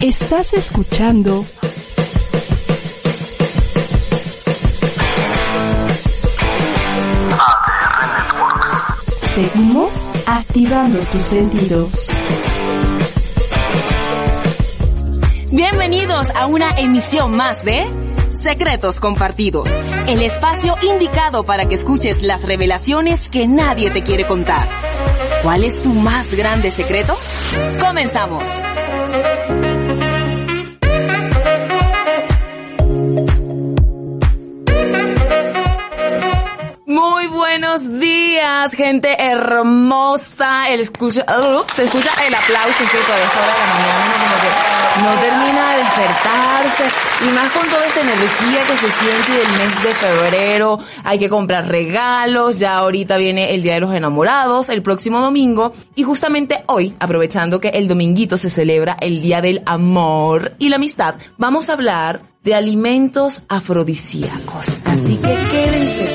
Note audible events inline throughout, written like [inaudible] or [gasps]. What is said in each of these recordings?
Estás escuchando. Seguimos activando tus sentidos. Bienvenidos a una emisión más de Secretos Compartidos, el espacio indicado para que escuches las revelaciones que nadie te quiere contar. ¿Cuál es tu más grande secreto? Comenzamos. Buenos días, gente hermosa. El escucha, uh, se escucha el aplauso que todavía es hora de la mañana, como que no termina de despertarse. Y más con toda esta energía que se siente del mes de febrero. Hay que comprar regalos. Ya ahorita viene el Día de los Enamorados, el próximo domingo. Y justamente hoy, aprovechando que el dominguito se celebra el Día del Amor y la Amistad, vamos a hablar de alimentos afrodisíacos. Así que quédense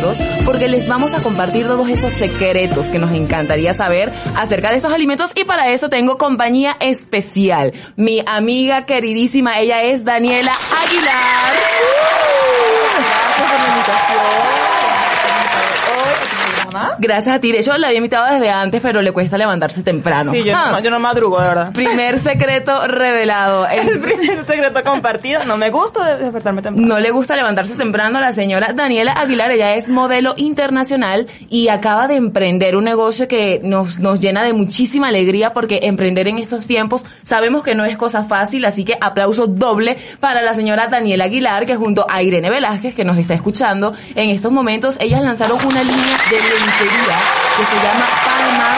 nosotros porque les vamos a compartir todos esos secretos que nos encantaría saber acerca de estos alimentos y para eso tengo compañía especial. Mi amiga queridísima, ella es Daniela Aguilar. Gracias por la invitación. Gracias a ti. De hecho, la había invitado desde antes, pero le cuesta levantarse temprano. Sí, yo, Ah. no, yo no madrugo, de verdad. Primer [laughs] secreto revelado. [laughs] El- El primer secreto compartido. No me gusta de- despertarme temprano. No le gusta levantarse temprano a la señora Daniela Aguilar. Ella es modelo internacional y acaba de emprender un negocio que nos, nos llena de muchísima alegría porque emprender en estos tiempos sabemos que no es cosa fácil. Así que aplauso doble para la señora Daniela Aguilar que junto a Irene Velázquez que nos está escuchando en estos momentos, ellas lanzaron una línea de lencería que se llama Palma.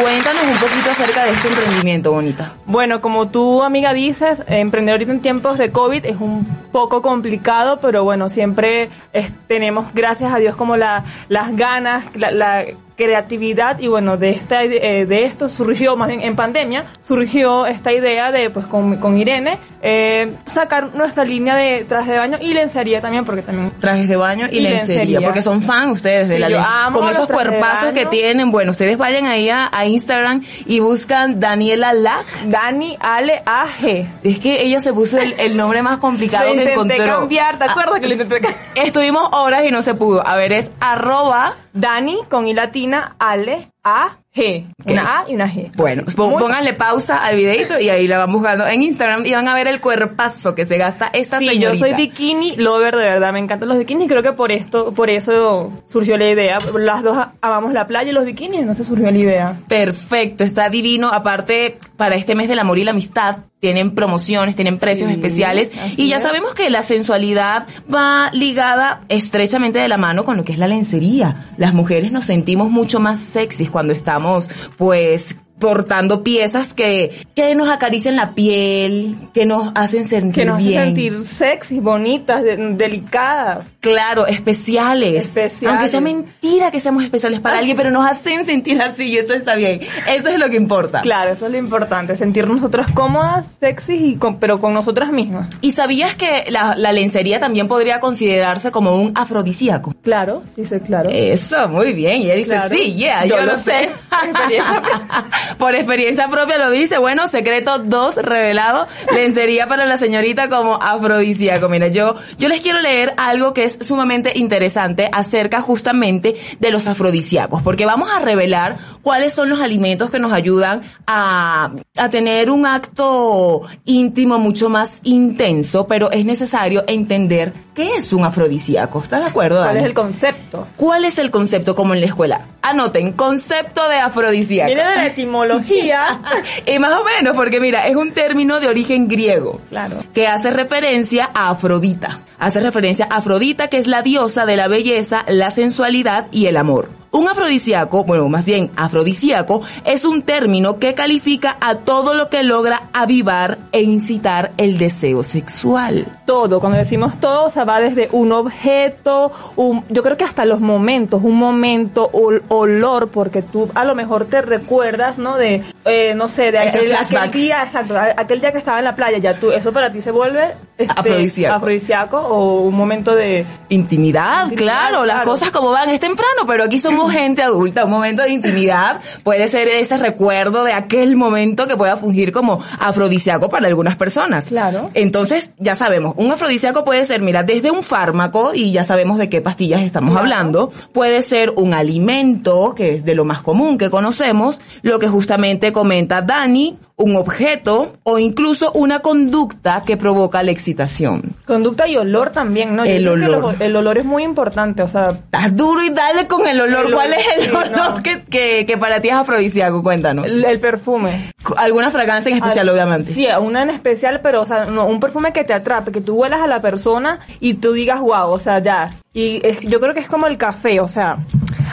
Cuéntanos un poquito acerca de este emprendimiento, bonita. Bueno, como tú, amiga, dices, emprender ahorita en tiempos de COVID es un poco complicado, pero bueno, siempre es- tenemos, gracias a Dios, como la, las ganas, la, la creatividad y bueno, de esta eh, de esto surgió, más bien en pandemia, surgió esta idea de, pues con, con Irene, eh, sacar nuestra línea de traje de baño y lencería también, porque también trajes de baño y, Y lencería, lencería. porque son fan ustedes de Sí, la lencería. Con esos trajes cuerpazos que tienen, bueno, ustedes vayan ahí a, a Instagram y buscan Daniela Lag. Dani Ale AG. Es que ella se puso el, el nombre más complicado Lo que intenté encontró. cambiar, ¿te Ah, acuerdas que lo intenté cambiar? Estuvimos horas y no se pudo. A ver, es arroba. Dani con I latina, Ale, A, G. Una A y una G. Bueno, Muy- pónganle pausa al videito y ahí la van buscando en Instagram y van a ver el cuerpazo que se gasta esta Sí, señorita. yo soy bikini lover de verdad, me encantan los bikinis y creo que por esto, por eso surgió la idea. Las dos amamos la playa y los bikinis, no se surgió la idea. Perfecto, está divino. Aparte, para este mes del amor y la amistad, tienen promociones, tienen precios Sí, especiales. Y ya es. sabemos que la sensualidad va ligada estrechamente de la mano con lo que es la lencería. Las mujeres nos sentimos mucho más sexys cuando estamos, pues, portando piezas que, que nos acarician la piel, que nos hacen sentir Que nos hace bien. sentir sexy, bonitas, de- delicadas. Claro, especiales. Especiales. Aunque sea mentira que seamos especiales para alguien, pero nos hacen sentir así y eso está bien. Eso es lo que importa. Claro, eso es lo importante, sentir nosotras cómodas, sexy, y con, pero con nosotras mismas. ¿Y sabías que la, la lencería también podría considerarse como un afrodisíaco? Claro, sé, claro. Eso, muy bien. Y ella dice, Claro. sí, yeah, yo, Yo lo lo sé. sé. [laughs] Por experiencia propia. Lo dice. Bueno, secreto 2 revelado. Lencería para la señorita como afrodisíaco. Mira, yo, yo les quiero leer algo que es sumamente interesante acerca justamente de los afrodisíacos. Porque vamos a revelar cuáles son los alimentos que nos ayudan a, a tener un acto íntimo mucho más intenso, pero es necesario entender qué es un afrodisíaco. ¿Estás de acuerdo, ¿Cuál es el concepto? ¿Cuál es el concepto como en la escuela? Anoten, concepto de afrodisíaco. La etimología. [laughs] y más o menos, porque mira, es un término de origen griego. Claro. Que hace referencia a Afrodita. Hace referencia a Afrodita, que es la diosa de la belleza, la sensualidad y el amor. Un afrodisíaco, bueno, más bien afrodisíaco, es un término que califica a todo lo que logra avivar e incitar el deseo sexual. Todo, cuando decimos todo, o sea, va desde un objeto, un, yo creo que hasta los momentos, un momento, ol- olor, porque tú a lo mejor te recuerdas, ¿no? De, eh, no sé, de aquel, día, exacto, aquel día que estaba en la playa, ya tú, eso para ti se vuelve este, Afrodisíaco. afrodisíaco o un momento de, Intimidad, Intimidad, claro, las cosas como van es temprano, pero aquí somos gente adulta, un momento de intimidad puede ser ese recuerdo de aquel momento que pueda fungir como afrodisíaco para algunas personas. Claro. Entonces, ya sabemos, un afrodisíaco puede ser, mira, desde un fármaco, y ya sabemos de qué pastillas estamos Claro. hablando, puede ser un alimento, que es de lo más común que conocemos, lo que justamente comenta Dani, un objeto o incluso una conducta que provoca la excitación. conducta y olor también, ¿no? Yo El creo que olor. los- el olor es muy importante, o sea, Estás duro y dale con el olor. ¿Cuál es el olor no. que, que, que para ti es afrodisíaco? Cuéntanos. el, el perfume. ¿Alguna fragancia en especial, Al- obviamente? Sí, una en especial, pero, o sea, no, un perfume que te atrape, que tú huelas a la persona y tú digas, wow, o sea, ya. Y es- yo creo que es como el café, o sea,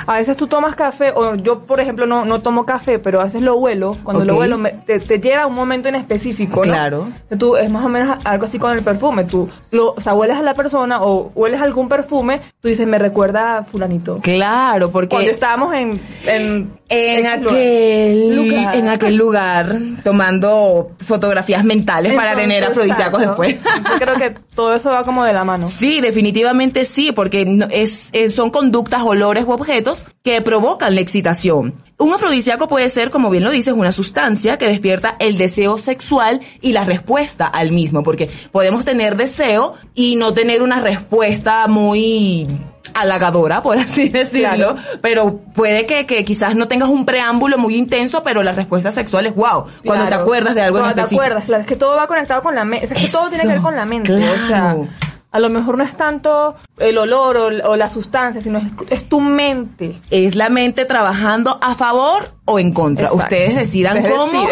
a veces tú tomas café, o yo, por ejemplo, no, no tomo café, pero a veces lo huelo, cuando lo huelo, me- te, te lleva a un momento en específico, ¿no? Claro. Tú, es más o menos algo así con el perfume, tú, lo, o sea, hueles a la persona o hueles algún perfume, tú dices, me recuerda a fulanito. Claro, porque Cuando estábamos en... En, en aquel, Lugar. en aquel lugar tomando fotografías mentales para tener afrodisíacos después. Entonces, creo que todo eso va como de la mano. Sí, definitivamente sí, porque es, son conductas, olores u objetos que provocan la excitación. Un afrodisíaco puede ser, como bien lo dices, una sustancia que despierta el deseo sexual y la respuesta al mismo, porque podemos tener deseo y no tener una respuesta muy halagadora, por así [laughs] decirlo, Claro. pero puede que, que quizás no tengas un preámbulo muy intenso, pero la respuesta sexual es wow, cuando te Claro. acuerdas de algo en Cuando te específico. acuerdas, claro, es que todo va conectado con la mente, es que todo tiene que ver con la mente, o sea, claro. A lo mejor no es tanto el olor o, o la sustancia, sino es, es tu mente. es la mente trabajando a favor o en contra. Exacto. Ustedes decidan Ustedes cómo.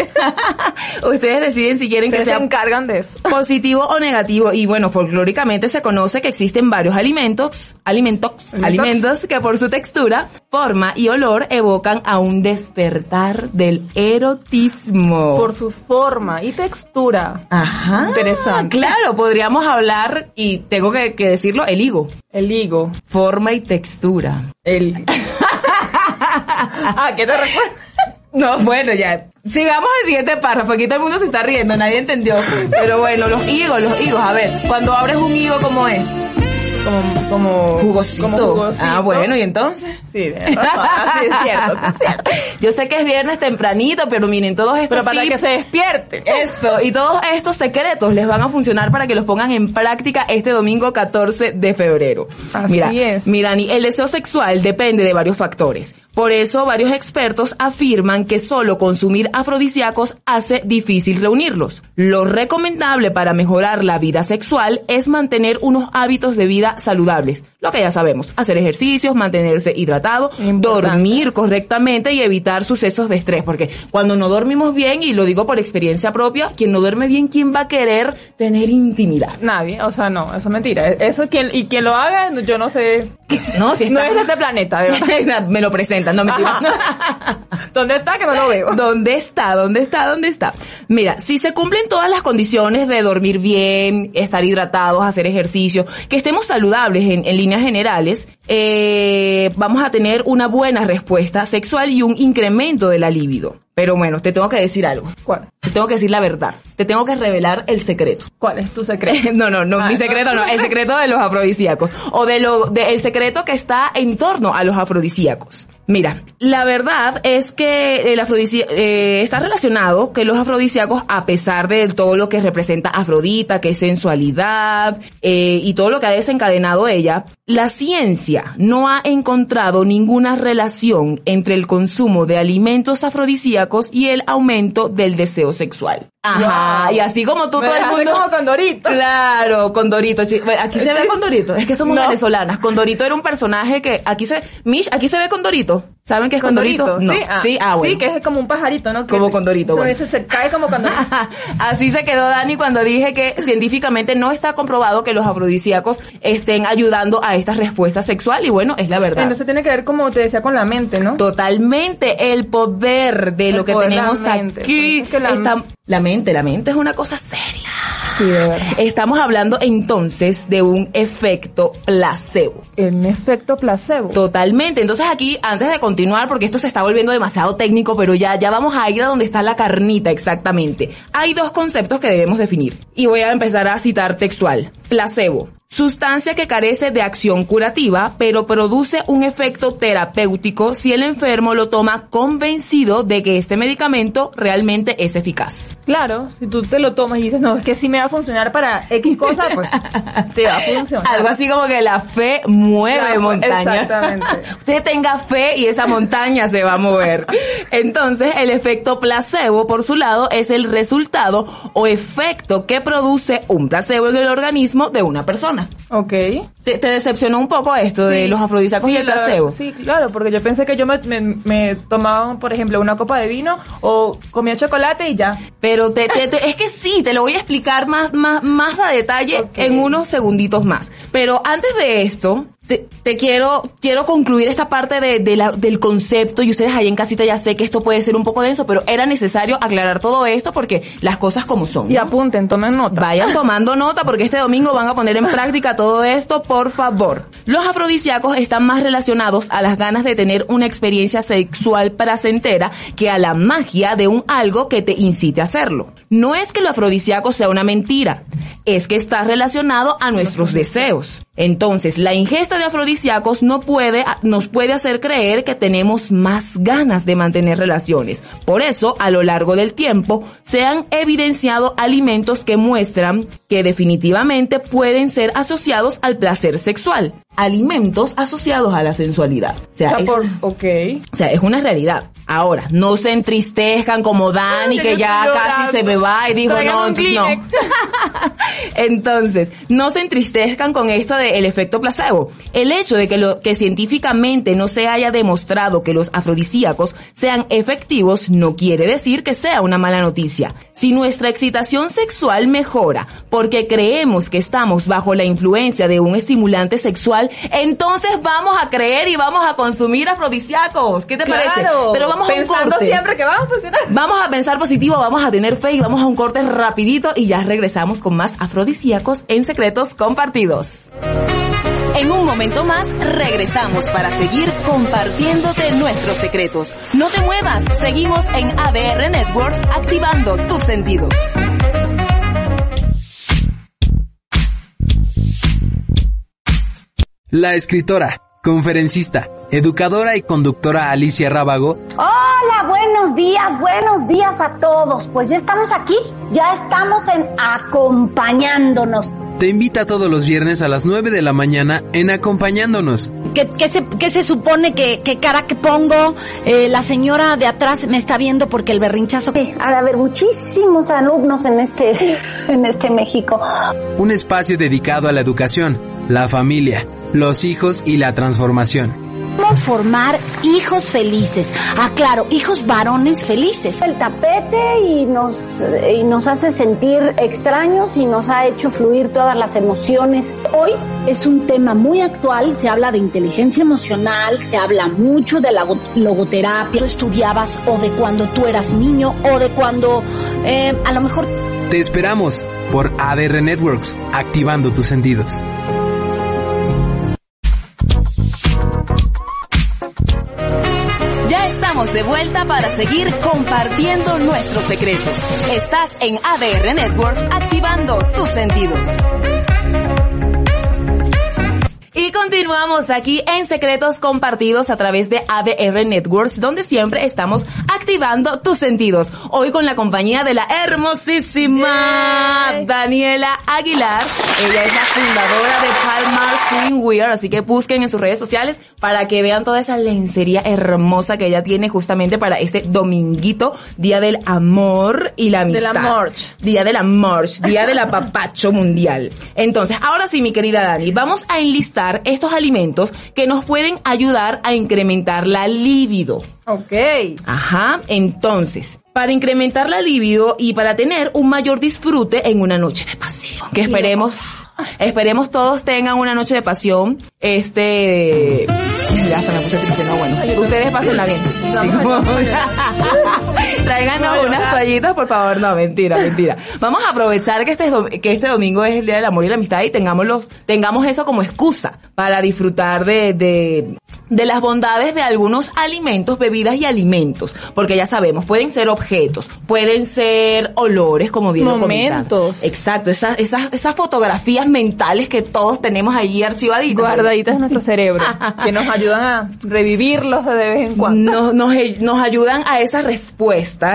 [laughs] Ustedes deciden si quieren que se sea encargan de eso. positivo o negativo. Y bueno, folclóricamente se conoce que existen varios alimentos, alimentos, Alimentos. alimentos que por su textura, forma y olor evocan a un despertar del erotismo. Por su forma y textura. Ajá. Interesante. Claro, podríamos hablar, y tengo que, que decirlo, el higo. El higo. Forma y textura. El... [laughs] ah, ¿qué te recuerda? No, bueno, ya. Sigamos al siguiente párrafo. Aquí todo el mundo se está riendo, nadie entendió. Pero bueno, los higos, los higos. A ver, cuando abres un higo, ¿cómo es? Como, como... Jugosito. como jugosito. Ah, bueno, ¿y entonces? Sí, de verdad, sí, es cierto, es cierto. Yo sé que es viernes tempranito, pero miren, todos estos Pero para tips- que se despierte. Eso, y todos estos secretos les van a funcionar para que los pongan en práctica este domingo 14 de febrero. Así Mira, es. Mirani, el deseo sexual depende de varios factores. Por eso, varios expertos afirman que solo consumir afrodisíacos hace difícil reunirlos. Lo recomendable para mejorar la vida sexual es mantener unos hábitos de vida saludables. Lo que ya sabemos, hacer ejercicios, mantenerse hidratado, Importante. dormir correctamente y evitar sucesos de estrés. Porque cuando no dormimos bien, y lo digo por experiencia propia, quien no duerme bien, ¿quién va a querer tener intimidad? Nadie, o sea, no, eso es mentira. Eso quien, y quien lo haga, yo no sé. [laughs] No, si No está- es de este planeta, de verdad. [laughs] Me lo presentan, no me [laughs] ¿Dónde está que no lo veo? ¿Dónde está? ¿Dónde está? ¿Dónde está? Mira, si se cumplen todas las condiciones de dormir bien, estar hidratados, hacer ejercicio, que estemos saludables en, en generales, eh, vamos a tener una buena respuesta sexual y un incremento de la libido. Pero bueno, te tengo que decir algo. ¿Cuál? Te tengo que decir la verdad. Te tengo que revelar el secreto. ¿Cuál es tu secreto? [laughs] No, no, no, Ah, mi secreto no, el secreto de los afrodisíacos. O de lo, de el secreto que está en torno a los afrodisíacos. Mira, la verdad es que el eh, está relacionado que los afrodisíacos, a pesar de todo lo que representa Afrodita, que es sensualidad, eh, y todo lo que ha desencadenado ella, la ciencia no ha encontrado ninguna relación entre el consumo de alimentos afrodisíacos y el aumento del deseo sexual. Ajá, y así como tú, Me todo el mundo... como Condorito. Claro, Condorito. Aquí se ve Sí. Condorito. Es que somos No. venezolanas. Condorito era un personaje que aquí se... Mish, aquí se ve Condorito. ¿Saben qué es Condorito? Condorito, No. sí. Ah, sí, ah, bueno. Sí, que es como un pajarito, ¿no? Que- Como Condorito, bueno. se- se cae como Condorito. [laughs] Así se quedó Dani cuando dije que científicamente no está comprobado que los afrodisíacos estén ayudando a esta respuesta sexual y bueno, es la verdad. Entonces tiene que ver, como te decía, con la mente, ¿no? Totalmente, el poder de El lo que tenemos mente. aquí. Es que la- está- la mente, la mente es una cosa seria. Sí, de verdad. Estamos hablando entonces de un efecto placebo. En efecto placebo. Totalmente. Entonces aquí, antes de continuar, porque esto se está volviendo demasiado técnico, pero ya, ya vamos a ir a donde está la carnita exactamente. Hay dos conceptos que debemos definir. Y voy a empezar a citar textual. Placebo. Sustancia que carece de acción curativa, pero produce un efecto terapéutico si el enfermo lo toma convencido de que este medicamento realmente es eficaz. Claro, si tú te lo tomas y dices, no, es que sí me va a funcionar para X cosa, pues te va a [laughs] funcionar. Algo así como que la fe mueve La- montañas. exactamente. [laughs] Usted tenga fe y esa montaña se va a mover. Entonces, el efecto placebo, por su lado, es el resultado o efecto que produce un placebo en el organismo de una persona. Ok. ¿Te, te decepcionó un poco esto de los afrodisíacos y el la- placebo? sí, claro, porque yo pensé que yo me, me, me tomaba, por ejemplo, una copa de vino o comía chocolate y ya. Pero te, te- te- es que sí, te lo voy a explicar más, más, más a detalle en unos segunditos más. Pero antes de esto, te, te quiero, quiero concluir esta parte de, de la- del concepto y ustedes ahí en casita ya sé que esto puede ser un poco denso, pero era necesario aclarar todo esto porque las cosas como son. Y apunten, tomen nota. Vayan tomando nota porque este domingo van a poner en práctica todo esto, por favor. Los afrodisíacos están más relacionados a las ganas de tener una experiencia sexual placentera que a la magia de un algo que te incite a hacerlo. No es que lo afrodisíaco sea una mentira, es que está relacionado a nuestros deseos. Entonces, la ingesta de afrodisíacos no puede, nos puede hacer creer que tenemos más ganas de mantener relaciones. Por eso, a lo largo del tiempo, se han evidenciado alimentos que muestran que definitivamente pueden ser asociados al placer sexual. Alimentos asociados a la sensualidad. O sea, es, por- ok. o sea, es una realidad. Ahora, no se entristezcan como Dani, que ya casi se me va y dijo, no, entonces no. [laughs] Entonces, no se entristezcan con esto del efecto placebo. El hecho de que, lo, que científicamente no se haya demostrado que los afrodisíacos sean efectivos no quiere decir que sea una mala noticia. Si nuestra excitación sexual mejora porque creemos que estamos bajo la influencia de un estimulante sexual, entonces vamos a creer y vamos a consumir afrodisíacos. ¿Qué te parece? Claro. Pero vamos a un Pensando corte. siempre que vamos a funcionar. Vamos a pensar positivo, vamos a tener fe y vamos a un corte rapidito y ya regresamos con más afrodisíacos en secretos compartidos. En un momento más regresamos para seguir compartiéndote nuestros secretos. No te muevas, seguimos en ADR Network activando tus sentidos. La escritora, conferencista, educadora y conductora Alicia Rábago Hola, buenos días, buenos días a todos. Pues ya estamos aquí, ya estamos en acompañándonos. te invita todos los viernes a las 9 de la mañana en Acompañándonos. ¿Qué, qué se, qué se supone que, qué cara que pongo? Eh, la señora de atrás me está viendo porque el berrinchazo... Sí, Ha de haber muchísimos alumnos en este, [laughs] en este México. Un espacio dedicado a la educación, la familia, los hijos y la transformación. ¿Cómo formar hijos felices? Ah, claro, hijos varones felices. El tapete y nos, y nos hace sentir extraños y nos ha hecho fluir todas las emociones. Hoy es un tema muy actual, se habla de inteligencia emocional, se habla mucho de la go- logoterapia. Tú estudiabas o de cuando tú eras niño o de cuando eh, a lo mejor Te esperamos por ADR Networks, activando tus sentidos. De vuelta para seguir compartiendo nuestros secretos. Estás en ADR Networks activando tus sentidos. Y continuamos aquí en Secretos Compartidos a través de ADR Networks, donde siempre estamos activando tus sentidos. Hoy con la compañía de la hermosísima Daniela Aguilar. Ella es la fundadora de Palmar Swimwear, así que busquen en sus redes sociales para que vean toda esa lencería hermosa que ella tiene justamente para este dominguito, Día del Amor y la Amistad. De la amor. Día del Amor, Día del Apapacho Mundial. Entonces, ahora sí, mi querida Dani, vamos a enlistar estos alimentos que nos pueden ayudar a incrementar la libido. Ok. Ajá, entonces, para incrementar la libido y para tener un mayor disfrute en una noche de pasión, que esperemos, esperemos todos tengan una noche de pasión, este, ya hasta me puse triste, no, bueno, ustedes pásenla bien. Sí, [laughs] Tráiganos unas toallitas, por favor, no, mentira, mentira. Vamos a aprovechar que este, que este domingo es el Día del Amor y la Amistad y tengamos, los, tengamos eso como excusa para disfrutar de, de, de las bondades de algunos alimentos, bebidas y alimentos. Porque ya sabemos, pueden ser objetos, pueden ser olores, como bien lo. Momentos. Exacto, esas, esas, esas fotografías mentales que todos tenemos allí archivaditas. Guardaditas en nuestro cerebro, [laughs] que nos ayudan a revivirlos de vez en cuando. nos, nos, nos ayudan a esa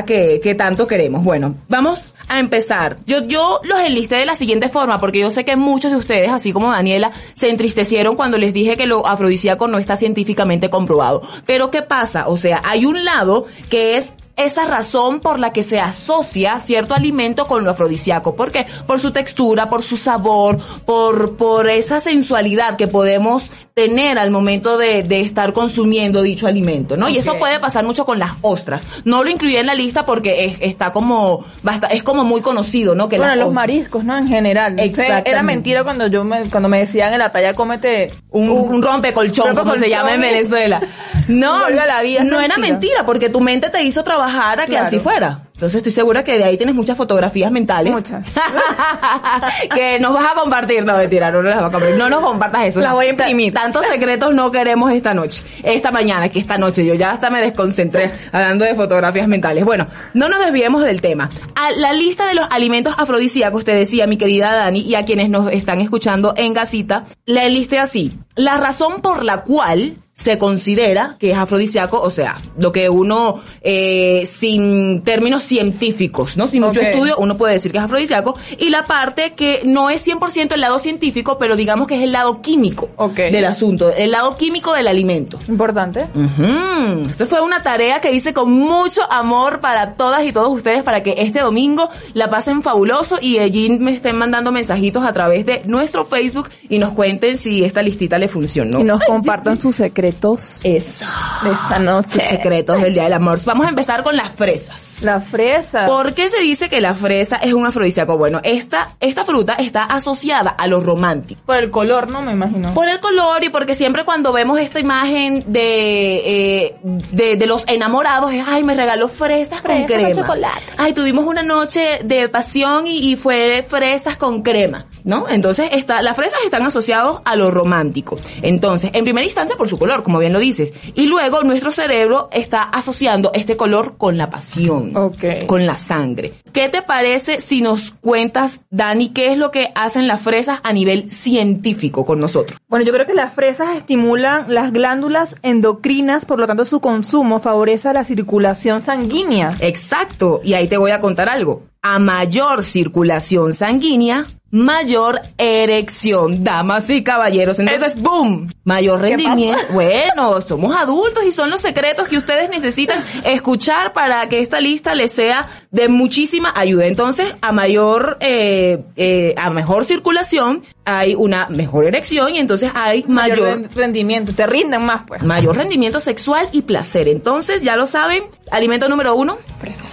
que, que tanto queremos. Bueno, vamos a empezar. Yo, yo los enlisté de la siguiente forma, porque yo sé que muchos de ustedes, así como Daniela, se entristecieron cuando les dije que lo afrodisíaco no está científicamente comprobado. Pero ¿qué pasa? O sea, hay un lado que es esa razón por la que se asocia cierto alimento con lo afrodisíaco. ¿Por qué? Por su textura, por su sabor, por, por esa sensualidad que podemos tener al momento de, de estar consumiendo dicho alimento, ¿no? Y eso puede pasar mucho con las ostras. No lo incluí en la lista porque es- está como, basta, es como muy conocido, ¿no? Que bueno, los ostras- mariscos, ¿no? En general. Exactamente. Era mentira cuando yo me, cuando me decían en la playa, cómete un, un rompecolchón, como se rompecolchón llama en Venezuela. [laughs] No, Un no era mentira, porque tu mente te hizo trabajar a que Claro. así fuera. Entonces estoy segura que de ahí tienes muchas fotografías mentales. Muchas. [laughs] que nos vas a compartir. No, mentira, no nos las vas a compartir. No nos compartas eso. Las voy a imprimir. Ta- Tantos secretos no queremos esta noche. Esta mañana, que esta noche. Yo ya hasta me desconcentré [laughs] hablando de fotografías mentales. Bueno, no nos desviemos del tema. A la lista de los alimentos afrodisíacos, te decía mi querida Dani, y a quienes nos están escuchando en gasita, la enlisté así. La razón por la cual se considera que es afrodisíaco, o sea, lo que uno, eh, sin términos científicos, ¿no? Sin mucho estudio, uno puede decir que es afrodisíaco, y la parte que no es 100% el lado científico, pero digamos que es el lado químico del asunto, el lado químico del alimento. Importante. Esto fue una tarea que hice con mucho amor para todas y todos ustedes para que este domingo la pasen fabuloso y allí me estén mandando mensajitos a través de nuestro Facebook y nos cuenten si esta listita le funcionó. Y nos compartan sus secretos Eso. de esta Sus noche. secretos del Día del Amor. Vamos a empezar con las fresas. La fresa. ¿Por qué se dice que la fresa es un afrodisíaco? Bueno, esta, esta fruta está asociada a lo romántico. Por el color, ¿no? Me imagino. Por el color y porque siempre cuando vemos esta imagen de, eh, de, de los enamorados es, ay, me regaló fresas con Fresas con crema. chocolate. Ay, tuvimos una noche de pasión y, y fue fresas con crema, ¿no? Entonces, está, las fresas están asociados a lo romántico. Entonces, en primera instancia por su color, como bien lo dices. Y luego nuestro cerebro está asociando este color con la pasión. Ok. Con la sangre. ¿Qué te parece si nos cuentas, Dani, qué es lo que hacen las fresas a nivel científico con nosotros? Bueno, yo creo que las fresas estimulan las glándulas endocrinas, por lo tanto su consumo favorece la circulación sanguínea. Exacto, y ahí te voy a contar algo. A mayor circulación sanguínea, mayor erección, damas y caballeros. Entonces, ¡boom! Mayor rendimiento. Bueno, somos adultos y son los secretos que ustedes necesitan escuchar para que esta lista les sea de muchísima ayuda. Entonces, a mayor, eh, eh, a mejor circulación, hay una mejor erección y entonces hay Mayor, mayor ren- rendimiento, te rinden más, pues. mayor rendimiento sexual y placer. Entonces, ya lo saben, alimento número uno,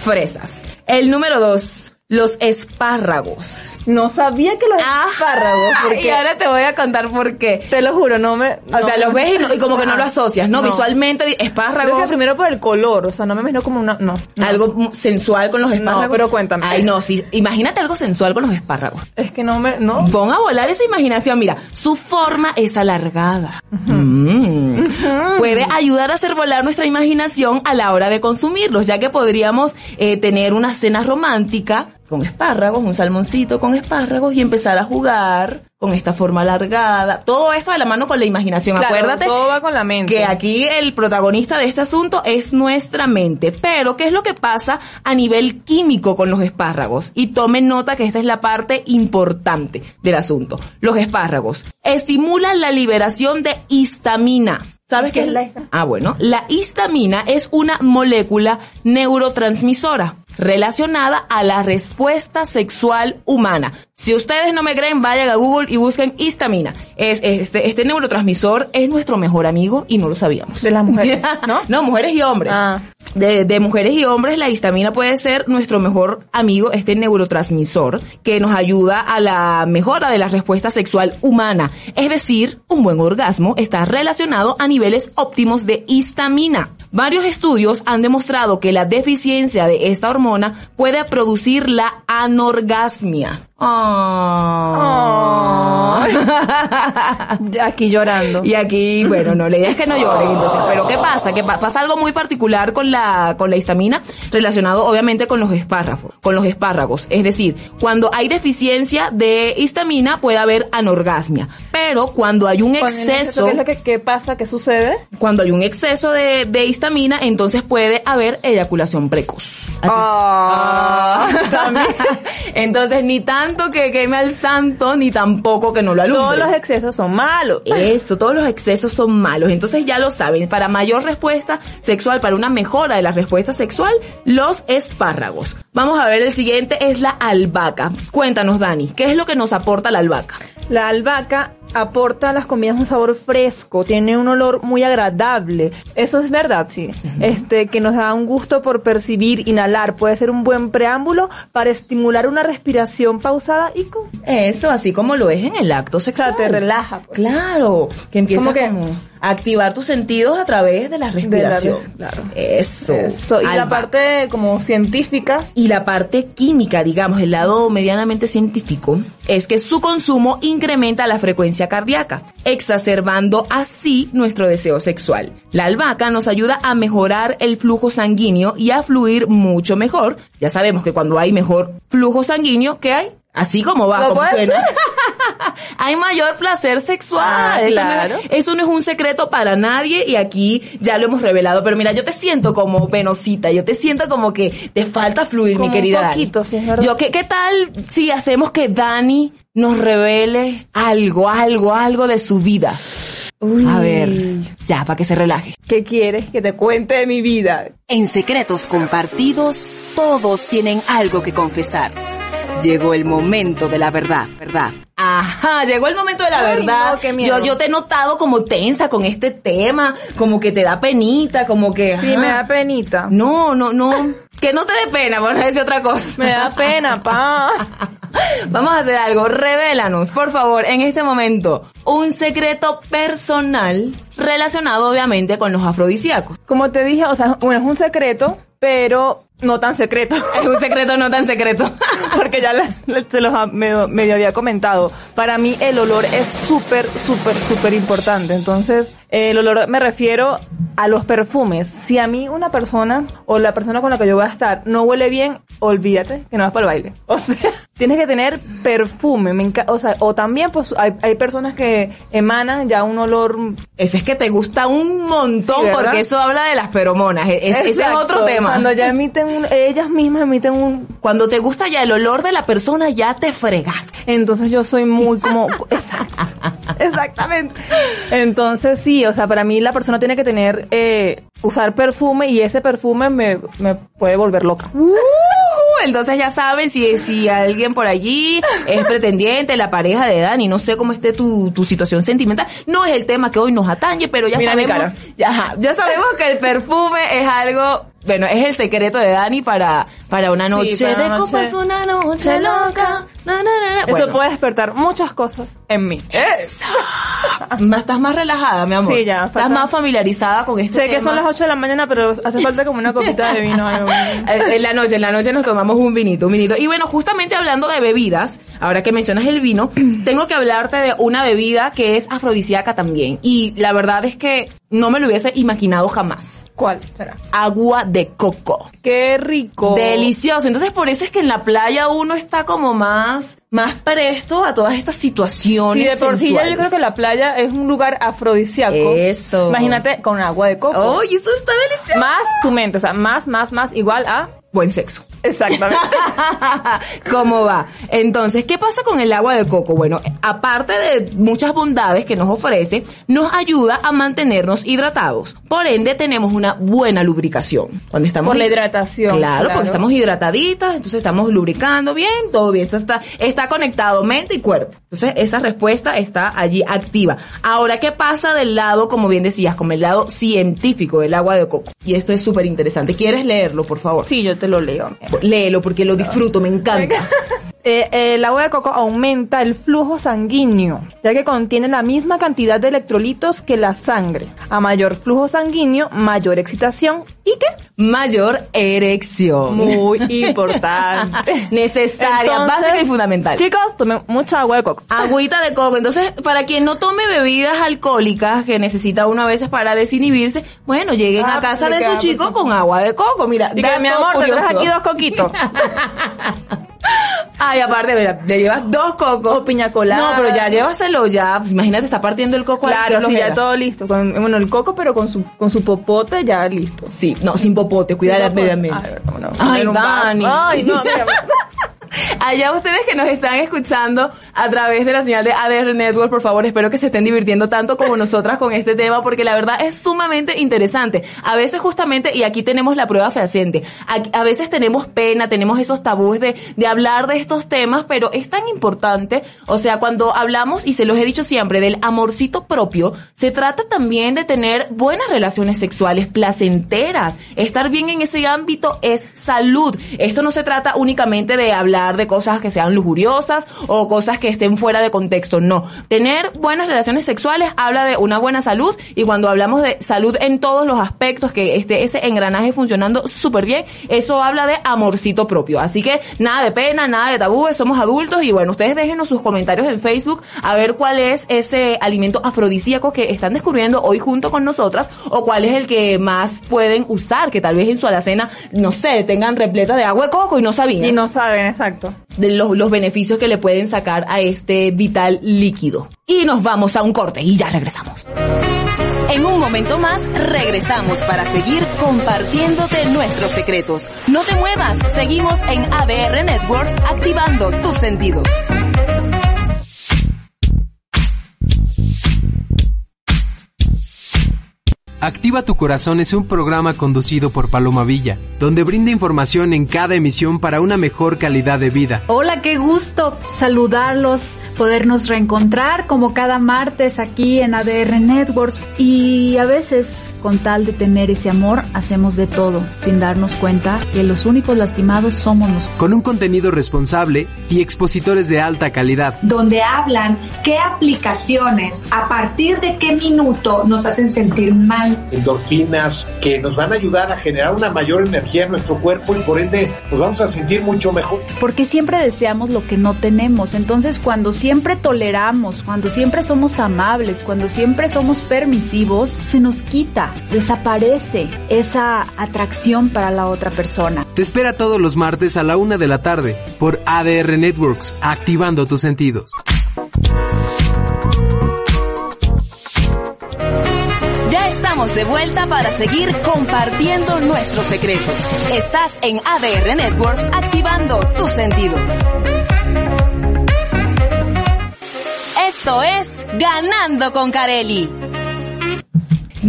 fresas. El número dos, los espárragos. No sabía que los Ah, espárragos, y porque ahora te voy a contar por qué. te lo juro, no me... O sea, los ves y, no- y como que no lo asocias, ¿no? No. Visualmente, di- Creo que espárragos, primero por el color, o sea, no me imagino como una... No, no. algo sensual con los espárragos. pero cuéntame. Ay, no, sí, imagínate algo sensual con los espárragos. Es que no me... No. Pon a volar esa imaginación. Mira, su forma es alargada. Mm. Puede ayudar a hacer volar nuestra imaginación a la hora de consumirlos, ya que podríamos eh, tener una cena romántica con espárragos, un salmoncito con espárragos y empezar a jugar con esta forma alargada. Todo esto de la mano con la imaginación. Claro, Acuérdate todo va con la mente. que aquí el protagonista de este asunto es nuestra mente. Pero, ¿qué es lo que pasa a nivel químico con los espárragos? Y tomen nota que esta es la parte importante del asunto. Los espárragos estimulan la liberación de histamina. ¿Sabes qué es la histamina? Ah, bueno. La histamina es una molécula neurotransmisora relacionada a la respuesta sexual humana. Si ustedes no me creen, vayan a Google y busquen histamina. Es, este, este neurotransmisor es nuestro mejor amigo y no lo sabíamos. De las mujeres, [laughs] ¿no? no, mujeres y hombres. Ah. De, de mujeres y hombres, la histamina puede ser nuestro mejor amigo, este neurotransmisor, que nos ayuda a la mejora de la respuesta sexual humana. Es decir, un buen orgasmo está relacionado a niveles óptimos de histamina. Varios estudios han demostrado que la deficiencia de esta hormona puede producir la anorgasmia. Ah. [laughs] Aquí llorando. Y aquí, bueno, no, la idea es que no lloren, entonces, pero ¿qué pasa? Que pa- pasa algo muy particular con la, con la histamina, relacionado obviamente con los espárragos, con los espárragos. Es decir, cuando hay deficiencia de histamina puede haber anorgasmia. Pero cuando hay un exceso, ¿Qué es lo que qué pasa? ¿Qué sucede? cuando hay un exceso de, de histamina, entonces puede haber eyaculación precoz. También. [laughs] entonces, ni tanto que queme al santo, ni tampoco que no lo alumbre. Todos los excesos son malos. Eso, todos los excesos son malos. Entonces ya lo saben, para mayor respuesta sexual, para una mejora de la respuesta sexual, los espárragos. Vamos a ver el siguiente, es la albahaca. Cuéntanos, Dani, ¿qué es lo que nos aporta la albahaca? La albahaca aporta a las comidas un sabor fresco, tiene un olor muy agradable. Eso es verdad, sí. Este, que nos da un gusto por percibir, inhalar. Puede ser un buen preámbulo para estimular una respiración pausada y con... Eso, así como lo es en el acto O sea, sexual. te relaja. pues. Claro, que empieza Como que- como a activar tus sentidos a través de la respiración. res- claro. Eso. Eso. Y la parte como científica, Y la parte química, digamos, el lado medianamente científico, es que su consumo incrementa la frecuencia cardíaca, exacerbando así nuestro deseo sexual. La albahaca nos ayuda a mejorar el flujo sanguíneo y a fluir mucho mejor. Ya sabemos que cuando hay mejor flujo sanguíneo, ¿qué hay? Así como va, ¿Lo como suena. [laughs] hay mayor placer sexual. Ah, Eso no- claro. eso no es un secreto para nadie y aquí ya lo hemos revelado. Pero mira, yo te siento como venosita, yo te siento como que te falta fluir, Como mi un querida Dani. poquito, sí, es verdad. Yo, ¿qué, ¿qué tal si hacemos que Dani nos revele algo, algo, algo de su vida? A ver, ya, para que se relaje. ¿qué quieres que te cuente de mi vida? En secretos compartidos, todos tienen algo que confesar. Llegó el momento de la verdad, ¿verdad? Ajá, llegó el momento de la Ay, verdad. no, qué miedo. yo, yo te he notado como tensa con este tema, como que te da penita, como que... Sí, ajá. me da penita. No, no, no. Que no te dé pena, por no decir otra cosa. Me da pena, pa. [laughs] Vamos a hacer algo. Revélanos, por favor, en este momento, un secreto personal relacionado obviamente con los afrodisíacos. Como te dije, o sea, bueno, es un secreto, pero no tan secreto. [laughs] Es un secreto no tan secreto. [laughs] Porque ya le- se los ha- medio, medio había comentado. Para mí el olor es súper, súper, súper importante. Entonces, el olor me refiero a los perfumes. Si a mí una persona o la persona con la que yo voy a estar no huele bien, olvídate que no vas para el baile. O sea, tienes que tener perfume. Me o sea, o también pues hay, hay personas que emanan ya un olor Eso es que te gusta un montón porque eso habla de las feromonas. E- es- ese es otro tema. Cuando ya emiten, un- ellas mismas emiten un Cuando te gusta ya el olor de la persona, ya te fregaste. Entonces yo soy muy como... [laughs] Exacto. Exactamente. Entonces sí, o sea, para mí la persona tiene que tener, eh, usar perfume y ese perfume me, me puede volver loca. Entonces ya saben si, si alguien por allí es pretendiente, la pareja de Dani, no sé cómo esté tu, tu situación sentimental. No es el tema que hoy nos atañe, pero ya Mira sabemos, ya, sabemos que el perfume es algo, bueno, es el secreto de Dani para, para una noche para de una noche- copas, una noche loca. Na, na, na, na. Eso Bueno, puede despertar muchas cosas en mí. más- estás más relajada, mi amor. Sí, ya, Estás más familiarizada con este Sé que tema. son las 8 de la mañana, pero hace falta como una copita de vino. algo. [laughs] Eh, En la noche, en la noche nos tomamos un vinito, un vinito. Y bueno, justamente hablando de bebidas, ahora que mencionas el vino, [clears throat] tengo que hablarte de una bebida que es afrodisíaca también. Y la verdad es que no me lo hubiese imaginado jamás. ¿Cuál será? Agua de coco. Qué rico. Delicioso. Entonces por eso es que en la playa uno está como más, más presto a todas estas situaciones. Sí, de por sí ya yo creo que la playa es un lugar afrodisíaco. Eso. Imagínate con agua de coco. ¡Ay, eso está delicioso! Más tu mente, o sea, más, más, más igual a... Buen sexo. Exactamente. [laughs] ¿Cómo va? Entonces, ¿qué pasa con el agua de coco? Bueno, aparte de muchas bondades que nos ofrece, nos ayuda a mantenernos hidratados. Por ende, tenemos una buena lubricación. Cuando estamos Por la hid- hidratación, Claro, claro. porque estamos hidrataditas, entonces estamos lubricando bien, todo bien. Esto está, está conectado mente y cuerpo. Entonces, esa respuesta está allí activa. Ahora, ¿qué pasa del lado, como bien decías, como el lado científico del agua de coco? Y esto es súper interesante. ¿Quieres leerlo, por favor? Sí, yo te lo leo. Léelo porque lo disfruto, me encanta. Eh, el agua de coco aumenta el flujo sanguíneo, ya que contiene la misma cantidad de electrolitos que la sangre. A mayor flujo sanguíneo, mayor excitación. ¿Y qué? Mayor erección. Muy [laughs] importante. Necesaria, Entonces, básica y fundamental. Chicos, tomen mucha agua de coco. Agüita de coco. Entonces, para quien no tome bebidas alcohólicas que necesita uno a veces para desinhibirse, bueno, lleguen Ah, a casa de queda su chico perfecto. con agua de coco. Mira, dato mi amor, te traes aquí dos coquitos. [laughs] [laughs] Ay, aparte, mira, le llevas dos cocos. O piña colada. No, pero ya llévaselo ya. Imagínate, está partiendo el coco. Claro, sí, ya todo listo. Con, bueno, el coco, pero con su, con su popote ya listo. Sí, no, sin popote, cuida la medio ambiente. Ay, no, Ay. Dani. Ay, no, mira. [laughs] Allá ustedes que nos están escuchando a través de la señal de ADR Network, por favor, espero que se estén divirtiendo tanto como nosotras con este tema, porque la verdad es sumamente interesante. A veces justamente, y aquí tenemos la prueba fehaciente, a, a veces tenemos pena, tenemos esos tabúes de, de hablar de estos temas, pero es tan importante, o sea, cuando hablamos, y se los he dicho siempre, del amorcito propio, se trata también de tener buenas relaciones sexuales placenteras. Estar bien en ese ámbito es salud. Esto no se trata únicamente de hablar de cosas que sean lujuriosas o cosas que estén fuera de contexto. No. Tener buenas relaciones sexuales habla de una buena salud y cuando hablamos de salud en todos los aspectos, que esté ese engranaje funcionando súper bien, eso habla de amorcito propio. Así que nada de pena, nada de tabúes, somos adultos y bueno, ustedes déjenos sus comentarios en Facebook a ver cuál es ese alimento afrodisíaco que están descubriendo hoy junto con nosotras o cuál es el que más pueden usar, que tal vez en su alacena, no sé, tengan repleta de agua de coco y no sabían Y no saben, exacto. De los, los beneficios que le pueden sacar a este vital líquido. Y nos vamos a un corte y ya regresamos. En un momento más regresamos para seguir compartiéndote nuestros secretos. No te muevas, seguimos en ADR Networks activando tus sentidos. Activa tu Corazón es un programa conducido por Paloma Villa, donde brinda información en cada emisión para una mejor calidad de vida. Hola, qué gusto saludarlos, podernos reencontrar como cada martes aquí en ADR Networks y a veces con tal de tener ese amor hacemos de todo sin darnos cuenta que los únicos lastimados somos nosotros. Con un contenido responsable y expositores de alta calidad. donde hablan qué aplicaciones, a partir de qué minuto nos hacen sentir mal. Endorfinas que nos van a ayudar a generar una mayor energía en nuestro cuerpo y por ende nos vamos a sentir mucho mejor. Porque siempre deseamos lo que no tenemos. Entonces, cuando siempre toleramos, cuando siempre somos amables, cuando siempre somos permisivos, se nos quita, desaparece esa atracción para la otra persona. Te espera todos los martes a la una de la tarde por ADR Networks, activando tus sentidos. De vuelta para seguir compartiendo nuestros secretos. Estás en ADR Networks activando tus sentidos. Esto es Ganando con Carelli.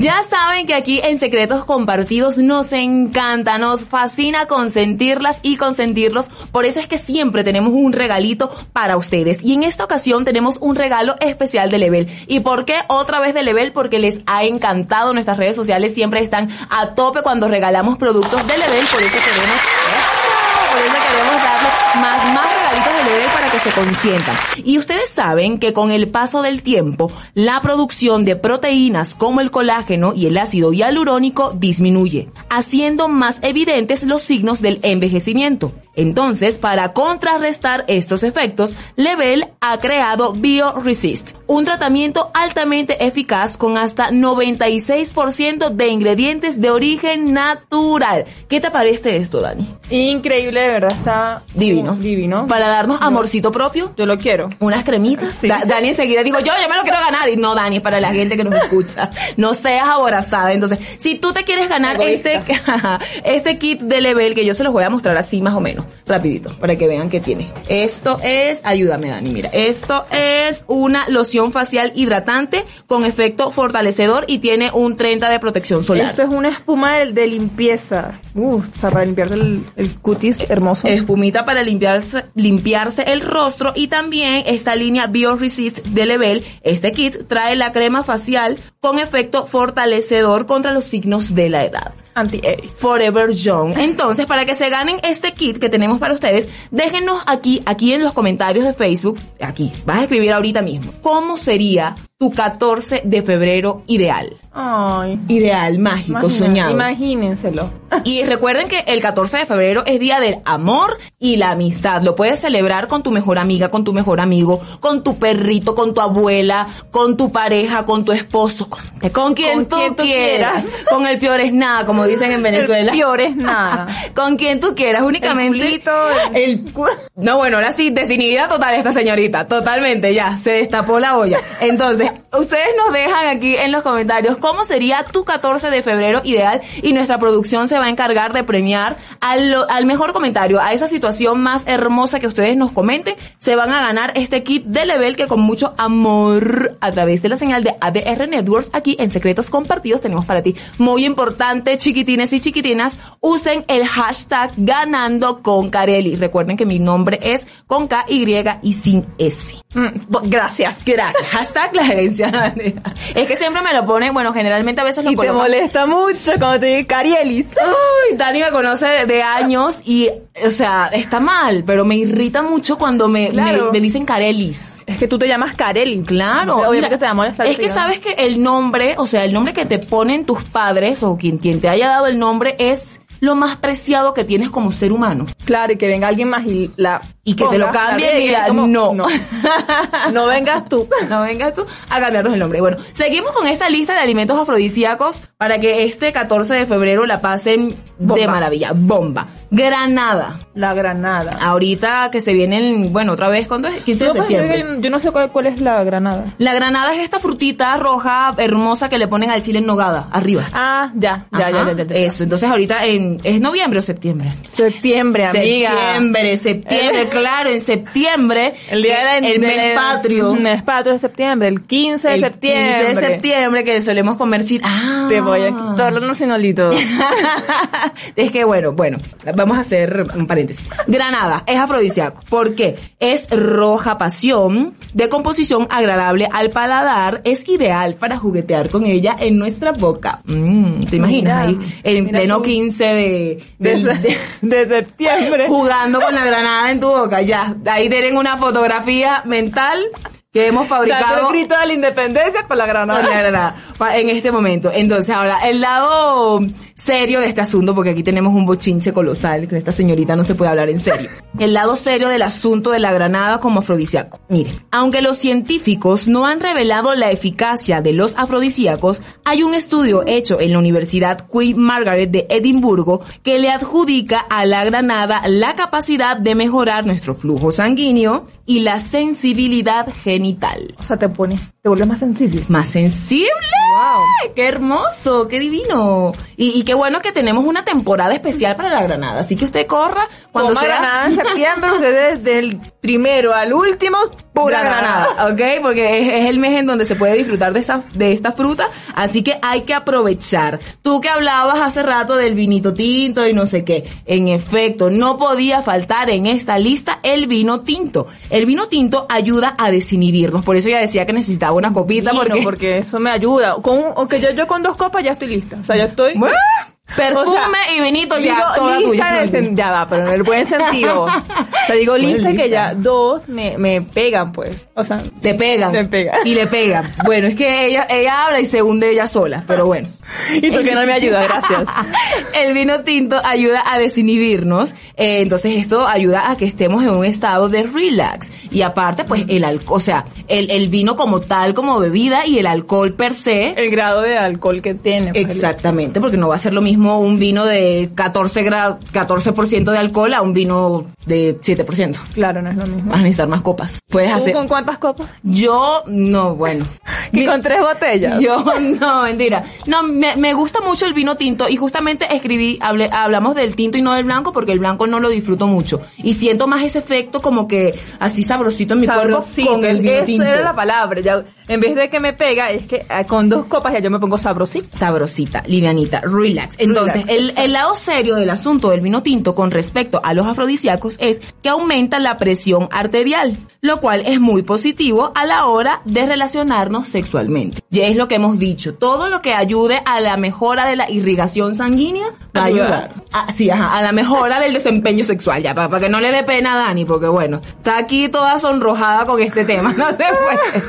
Ya saben que aquí en Secretos Compartidos nos encanta, nos fascina consentirlas y consentirlos. Por eso es que siempre tenemos un regalito para ustedes. Y en esta ocasión tenemos un regalo especial de Level. ¿Y por qué otra vez de Level? Porque les ha encantado. Nuestras redes sociales siempre están a tope cuando regalamos productos de Level. Por eso ¡Eso! Por eso queremos darle más, regalitos para que se consientan. Y ustedes saben que con el paso del tiempo, la producción de proteínas como el colágeno y el ácido hialurónico disminuye, haciendo más evidentes los signos del envejecimiento. Entonces, para contrarrestar estos efectos, Level ha creado BioResist, un tratamiento altamente eficaz con hasta 96% de ingredientes de origen natural. ¿Qué te parece esto, Dani? Increíble, de verdad, está Divino. divino. Para darnos amorcito propio. Yo lo quiero. Unas cremitas. Da- Dani enseguida digo, yo, yo me lo quiero ganar. Y no, Dani, para la gente que nos escucha. No seas aborazada. Entonces, si tú te quieres ganar este, [laughs] este kit de level, que yo se los voy a mostrar así más o menos, rapidito, para que vean qué tiene. Esto es, ayúdame Dani, mira, esto es una loción facial hidratante con efecto fortalecedor y tiene un 30 de protección solar. Esto es una espuma de, de limpieza. Uf, o sea, para limpiarte el, el cutis hermoso. espumita para limpiarse, limpiarse el rostro y también esta línea BioResist de Level. Este kit trae la crema facial con efecto fortalecedor contra los signos de la edad. Anti-age. Forever Young. Entonces, para que se ganen este kit que tenemos para ustedes, déjenos aquí, aquí en los comentarios de Facebook, aquí, vas a escribir ahorita mismo, ¿cómo sería tu 14 de febrero ideal? Ay. Ideal, mágico, Imagina- soñado. Imagínenselo. [laughs] Y recuerden que el 14 de febrero es día del amor y la amistad. Lo puedes celebrar con tu mejor amiga, con tu mejor amigo, con tu perrito, con tu abuela, con tu pareja, con tu esposo, con, con quien, Con tú, quien tú quieras. quieras. [laughs] Con el peor es nada, como dicen en Venezuela. El peor es [laughs] nada. con quien tú quieras, únicamente. El culito, el- No, bueno, ahora sí, desinhibida total esta señorita. Totalmente, ya, se destapó la olla. Entonces, ustedes nos dejan aquí en los comentarios cómo sería tu 14 de febrero ideal y nuestra producción se va a encargar de premiar al, al mejor comentario, a esa situación más hermosa que ustedes nos comenten. Se van a ganar este kit de level que con mucho amor a través de la señal de ADR Networks aquí en Secretos Compartidos tenemos para ti. Muy importante, chiquitines y chiquitinas, usen el hashtag ganando con. Recuerden que mi nombre es con K, Y y sin S. Mm, Gracias. Gracias. Hashtag la gerencia. Es que siempre me lo pone, bueno, generalmente a veces lo Y te molesta mucho cuando te digo Carielis. Uy, Dani me conoce de, años y, o sea, está mal, pero me irrita mucho cuando me, Claro. me, me dicen Carelis. Es que tú te llamas Careli. Claro. Obviamente Mira, te va a molestar. es que sabes que el nombre, o sea, el nombre que te ponen tus padres o quien, quien te haya dado el nombre es lo más preciado que tienes como ser humano. Claro, y que venga alguien más y la. Y que te lo cambie, mira, como, no. No, [laughs] No vengas tú. No vengas tú a cambiarnos el nombre. Bueno, seguimos con esta lista de alimentos afrodisíacos para que este 14 de febrero la pasen de maravilla. Bomba. Granada. La granada. Ahorita que se vienen, bueno, otra vez, ¿cuándo es? 15 de No, pues, septiembre. yo, yo no sé cuál, cuál es la granada. La granada es esta frutita roja hermosa que le ponen al chile en nogada, arriba. Ah, ya, ya, ya, ya, ya, ya. Eso, entonces ahorita en, ¿es noviembre o septiembre? Septiembre, amiga. Septiembre, septiembre, claro, en septiembre. El día de la, el de mes patrio. El mes patrio de septiembre, el 15 de el septiembre. 15 de septiembre que solemos comer chile. Ah. Te voy a quitar los sinolitos. [laughs] es que bueno, bueno, vamos a hacer un paréntesis. Granada es afrodisíaco. ¿Por qué? Es roja pasión, de composición agradable al paladar, es ideal para juguetear con ella en nuestra boca. Mm, ¿Te imaginas Mira, ahí en pleno tú. 15 de, De, de- [laughs] de septiembre. jugando con la granada en tu boca? Ya, ahí tienen una fotografía mental que hemos fabricado el grito de la independencia por la granada. con la granada, en este momento. Entonces, ahora, el lado serio de este asunto, porque aquí tenemos un bochinche colosal, que esta señorita no se puede hablar en serio. El lado serio del asunto de la granada como afrodisíaco. Miren, aunque los científicos no han revelado la eficacia de los afrodisíacos, hay un estudio hecho en la Universidad Queen Margaret de Edimburgo que le adjudica a la granada la capacidad de mejorar nuestro flujo sanguíneo y la sensibilidad genital. O sea, te pone, te vuelves más sensible. ¿Más sensible? ¡Qué hermoso! ¡Qué divino! Y, y qué bueno que tenemos una temporada especial para la granada. Así que usted corra cuando Coma sea... granada en septiembre, usted desde el primero al último, Pura granada, ¿ok? Porque es, es el mes en donde se puede disfrutar de esa, de esta fruta, así que hay que aprovechar. Tú que hablabas hace rato del vinito tinto y no sé qué, en efecto, no podía faltar en esta lista el vino tinto. El vino tinto ayuda a desinhibirnos, por eso ya decía que necesitaba una copita, Vino, porque... porque eso me ayuda. Con, un- aunque yo, yo con dos copas ya estoy lista. O sea, ya estoy. Bueno, Perfume y vinito ya, digo, toda tuya. el ya va, pero en el buen sentido. [laughs] o sea, digo lista que ya dos me, me pegan, pues. O sea, Te pegan. Te pegan. Y le pegan. Bueno, es que ella, ella habla y se hunde ella sola, pero bueno. [laughs] y tú que no me ayudas, gracias. [laughs] El vino tinto ayuda a desinhibirnos, eh, entonces esto ayuda a que estemos en un estado de relax. Y aparte, pues el alcohol, o sea, el, el vino como tal, como bebida y el alcohol per se. El grado de alcohol que tiene. pues, Exactamente, porque no va a ser lo mismo un vino de 14 gra 14% de alcohol a un vino de 7%. Claro, no es lo mismo. Vas a necesitar más copas. Puedes ¿Tú hacer. con cuántas copas? Yo, no, bueno. [laughs] Que con tres botellas. Yo, no, mentira. No, me, me gusta mucho el vino tinto y justamente escribí, hablé, hablamos del tinto y no del blanco porque el blanco no lo disfruto mucho. Y siento más ese efecto como que así sabrosito en mi Sabrosito, cuerpo con el vino esa tinto. era la palabra. Ya, en vez de que me pega, es que ah, con dos copas ya yo me pongo sabrosita. Sabrosita, livianita, relax. Entonces, Relax, el, el lado serio del asunto del vino tinto con respecto a los afrodisíacos es que aumenta la presión arterial, lo cual es muy positivo a la hora de relacionarnos sexualmente. Ya es lo que hemos dicho, todo lo que ayude a la mejora de la irrigación sanguínea va a Ayuda. ayudar. Ah, sí, ajá, a la mejora del desempeño sexual, ya, para, que no le dé pena a Dani, porque bueno, está aquí toda sonrojada con este tema, [laughs] no se puede.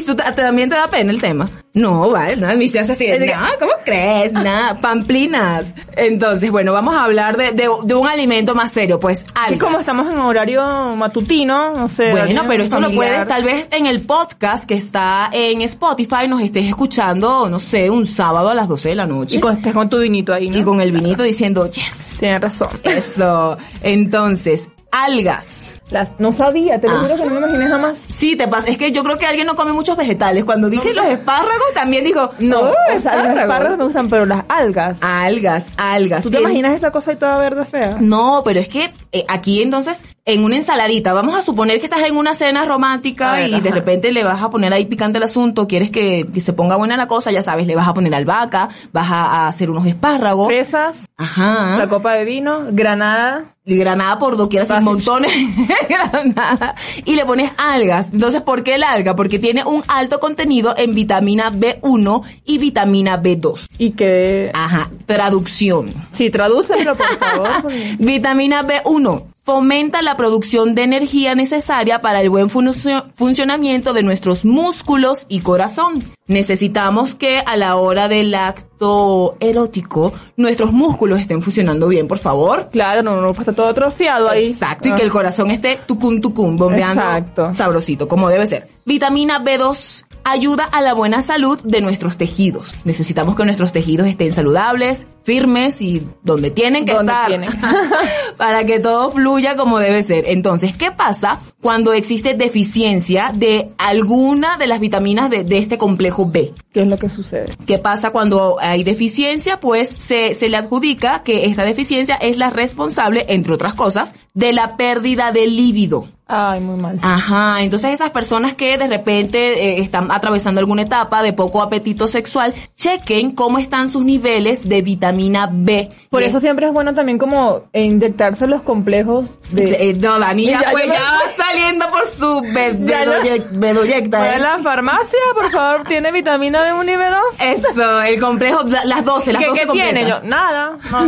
Miss, ¿tú ta- también te da pena el tema? No, vale, nada, Miss se hace así, de, no, ¿cómo crees? Nada, [laughs] pamplinas. Entonces, bueno, vamos a hablar de, de, de un alimento más serio, pues, Y algas. como estamos en horario matutino, no sé. Bueno, pero esto lo puedes tal vez en el podcast que está en Spotify, nos estés escuchando, no sé, un sábado a las 12 de la noche. Y con, estés con tu vinito ahí, ¿no? Y con el vinito diciendo, yes. Tienes razón. Eso. Entonces, algas. Las, no sabía, te lo Ah. juro que no me imaginé jamás. Sí, te pasa. Es que yo creo que alguien no come muchos vegetales. Cuando dije los espárragos, también dijo, No, "Oh, o sea, los espárragos". me gustan, pero las algas. Algas, algas. ¿Tú te imaginas esa cosa ahí toda verde fea? No, pero es que eh, aquí entonces, en una ensaladita, vamos a suponer que estás en una cena romántica ver, y de repente le vas a poner ahí picante el asunto, quieres que, se ponga buena la cosa, ya sabes, le vas a poner albahaca, vas a, hacer unos espárragos. Fresas, Ajá. la copa de vino, granada. Y granada por doquier, así montones de [laughs] granada. Y le pones algas. Entonces, ¿por qué el alga? Porque tiene un alto contenido en vitamina B1 y vitamina B2. Y que... Ajá. Traducción. Sí, tradúcemelo, por favor. [laughs] Vitamina B1 fomenta la producción de energía necesaria para el buen funcio- funcionamiento de nuestros músculos y corazón. Necesitamos que a la hora del acto erótico nuestros músculos estén funcionando bien, por favor. Claro, no, no, está todo atrofiado ahí. Exacto, y que el corazón esté tucum tucum, bombeando Exacto. sabrosito, como debe ser. Vitamina B2 ayuda a la buena salud de nuestros tejidos. Necesitamos que nuestros tejidos estén saludables, firmes y donde tienen que Donde estar tienen. [laughs] para que todo fluya como debe ser. Entonces, ¿qué pasa cuando existe deficiencia de alguna de las vitaminas de, de este complejo B? ¿Qué es lo que sucede? ¿Qué pasa cuando hay deficiencia? Pues se, se le adjudica que esta deficiencia es la responsable, entre otras cosas, de la pérdida de líbido. Ay, muy mal. Ajá, entonces esas personas que de repente eh, están atravesando alguna etapa de poco apetito sexual, chequen cómo están sus niveles de vitamina B. Por eso siempre es bueno también como inyectarse los complejos de... Eh, no, Dani ya, [laughs] Ya, pues, me- ya va saliendo por su [laughs] bedoyecta, Voy ¿eh? la farmacia, por favor, ¿tiene vitamina B1 y B2? Eso, el complejo, la- las 12, las ¿Qué, 12 qué tiene? Yo, nada, no,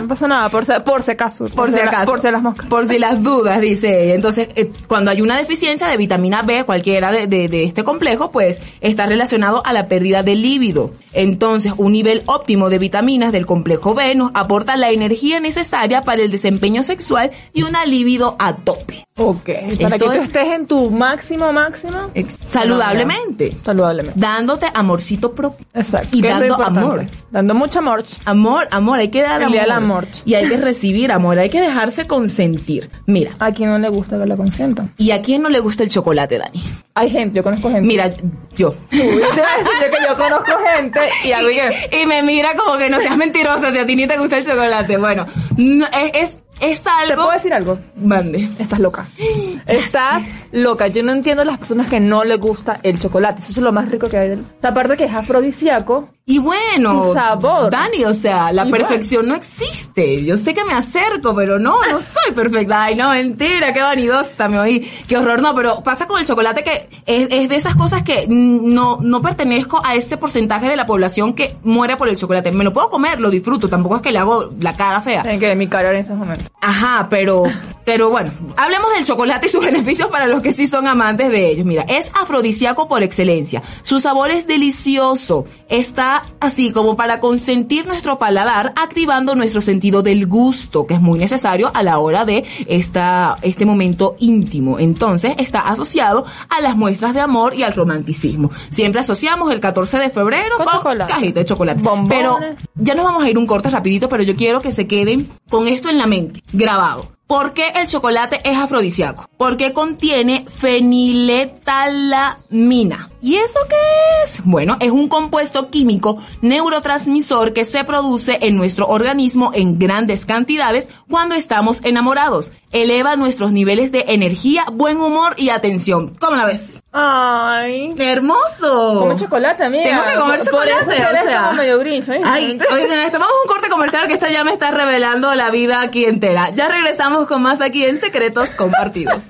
no pasa nada, por si, por si acaso. Por si la- acaso. por si las moscas. Por si las dudas, dice ella. Entonces, eh, cuando hay una deficiencia de vitamina B, cualquiera de, de- de este complejo, pues está relacionado a la pérdida de líbido. Entonces, un nivel óptimo de vitaminas del complejo B nos aporta la energía necesaria para el desempeño sexual y una libido a tope. Ok, para Esto que tú es- estés en tu máximo, máximo. Saludablemente. Saludablemente. Dándote amorcito propio. Exacto. Y dando amor. Dando mucho amor. Amor, amor, hay que dar El amor. del amor. Y hay que recibir amor, hay que dejarse consentir. Mira, A quien no le gusta que la consientan. ¿y a quién no le gusta el chocolate, Dani? Hay gente, yo conozco gente. Mira, yo. Uy, te voy a decir yo que yo conozco gente y algo [laughs] que... Y me mira como que no seas mentirosa si a ti ni te gusta el chocolate. Bueno, no, es, es, es ¿Te puedo decir algo? Mande. Estás loca. [gasps] Estás loca. Yo no entiendo las personas que no les gusta el chocolate. Eso es lo más rico que hay. Aparte que es afrodisíaco, Y bueno, sabor. Dani, o sea, la perfección no existe. Yo sé que me acerco, pero no, no [laughs] soy perfecta. Ay, no, mentira, qué vanidosa me oí. Qué horror, no, pero pasa con el chocolate que es, es de esas cosas que no, no pertenezco a ese porcentaje de la población que muere por el chocolate. Me lo puedo comer, lo disfruto, tampoco es que le hago la cara fea. Tienen que ver mi cara en estos momentos. Ajá, pero, pero bueno, hablemos del chocolate y sus [laughs] beneficios para los que sí son amantes de ellos. Mira, es afrodisíaco por excelencia. Su sabor es delicioso. Está así como para consentir nuestro paladar, activando nuestro sentido del gusto, que es muy necesario a la hora de esta, este momento íntimo. Entonces, está asociado a las muestras de amor y al romanticismo. Siempre asociamos el 14 de febrero Con cajita de chocolate. Bombones. Pero ya nos vamos a ir un corte rapidito, pero yo quiero que se queden con esto en la mente, grabado. ¿Por qué el chocolate es afrodisíaco? Porque contiene feniletalamina. ¿Y eso qué es? Bueno, es un compuesto químico neurotransmisor que se produce en nuestro organismo en grandes cantidades cuando estamos enamorados. Eleva nuestros niveles de energía, buen humor y atención. ¿Cómo la ves? Ay. ¡Hermoso! Come chocolate, amiga. Tengo que comer Por chocolate, eso que o sea. medio grinch, ¿eh? Ay, oye, tomamos un corte comercial que esta ya me está revelando la vida aquí entera. Ya regresamos con más aquí en Secretos Compartidos.